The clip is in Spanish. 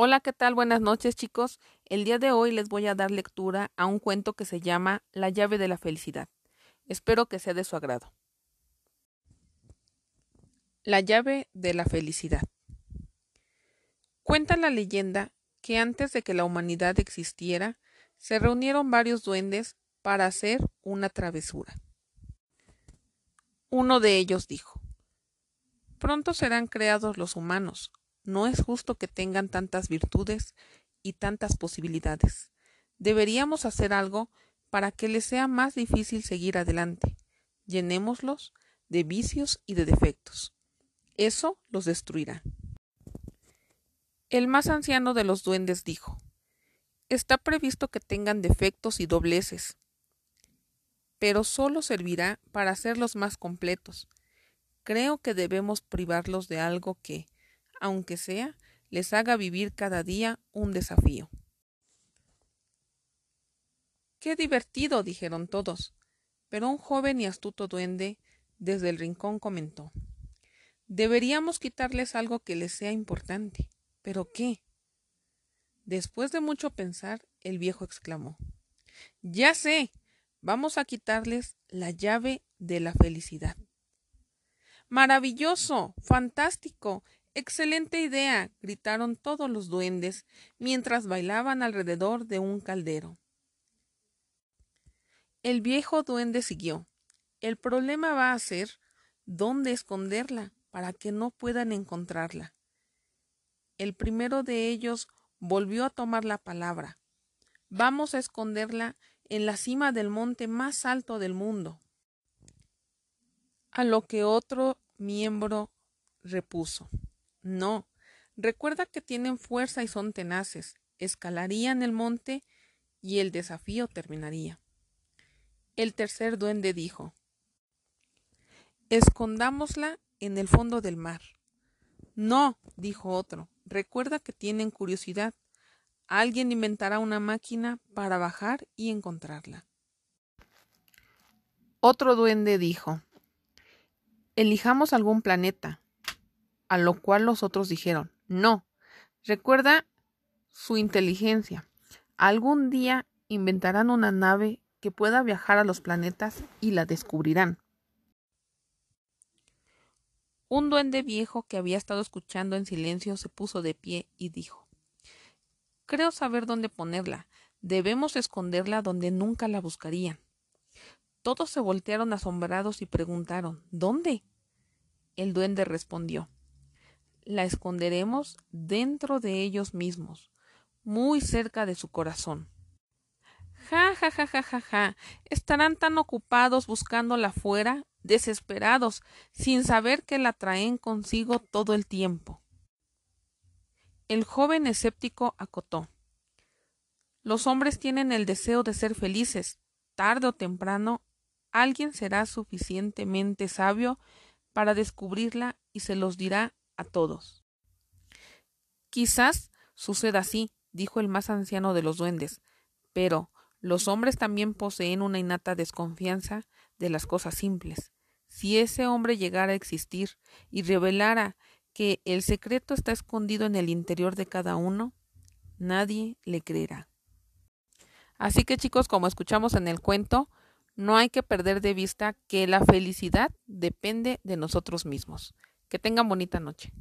Hola, ¿qué tal? Buenas noches, chicos. El día de hoy les voy a dar lectura a un cuento que se llama La llave de la felicidad. Espero que sea de su agrado. La llave de la felicidad. Cuenta la leyenda que antes de que la humanidad existiera, se reunieron varios duendes para hacer una travesura. Uno de ellos dijo, Pronto serán creados los humanos, no es justo que tengan tantas virtudes y tantas posibilidades. Deberíamos hacer algo para que les sea más difícil seguir adelante. Llenémoslos de vicios y de defectos. Eso los destruirá. El más anciano de los duendes dijo, Está previsto que tengan defectos y dobleces, pero solo servirá para hacerlos más completos. Creo que debemos privarlos de algo que, aunque sea, les haga vivir cada día un desafío. Qué divertido, dijeron todos. Pero un joven y astuto duende desde el rincón comentó Deberíamos quitarles algo que les sea importante. ¿Pero qué? Después de mucho pensar, el viejo exclamó Ya sé. Vamos a quitarles la llave de la felicidad. Maravilloso. fantástico. Excelente idea. gritaron todos los duendes mientras bailaban alrededor de un caldero. El viejo duende siguió. El problema va a ser dónde esconderla para que no puedan encontrarla. El primero de ellos volvió a tomar la palabra. Vamos a esconderla en la cima del monte más alto del mundo. A lo que otro miembro repuso. No, recuerda que tienen fuerza y son tenaces. Escalarían el monte y el desafío terminaría. El tercer duende dijo Escondámosla en el fondo del mar. No, dijo otro, recuerda que tienen curiosidad. Alguien inventará una máquina para bajar y encontrarla. Otro duende dijo Elijamos algún planeta, a lo cual los otros dijeron, no, recuerda su inteligencia. Algún día inventarán una nave que pueda viajar a los planetas y la descubrirán. Un duende viejo que había estado escuchando en silencio se puso de pie y dijo Creo saber dónde ponerla. Debemos esconderla donde nunca la buscarían. Todos se voltearon asombrados y preguntaron ¿Dónde? El duende respondió la esconderemos dentro de ellos mismos, muy cerca de su corazón. Ja, ja, ja, ja, ja, ja. Estarán tan ocupados buscándola fuera, desesperados, sin saber que la traen consigo todo el tiempo. El joven escéptico acotó. Los hombres tienen el deseo de ser felices. Tarde o temprano, alguien será suficientemente sabio para descubrirla y se los dirá a todos. Quizás suceda así, dijo el más anciano de los duendes, pero los hombres también poseen una innata desconfianza de las cosas simples. Si ese hombre llegara a existir y revelara que el secreto está escondido en el interior de cada uno, nadie le creerá. Así que chicos, como escuchamos en el cuento, no hay que perder de vista que la felicidad depende de nosotros mismos. Que tengan bonita noche.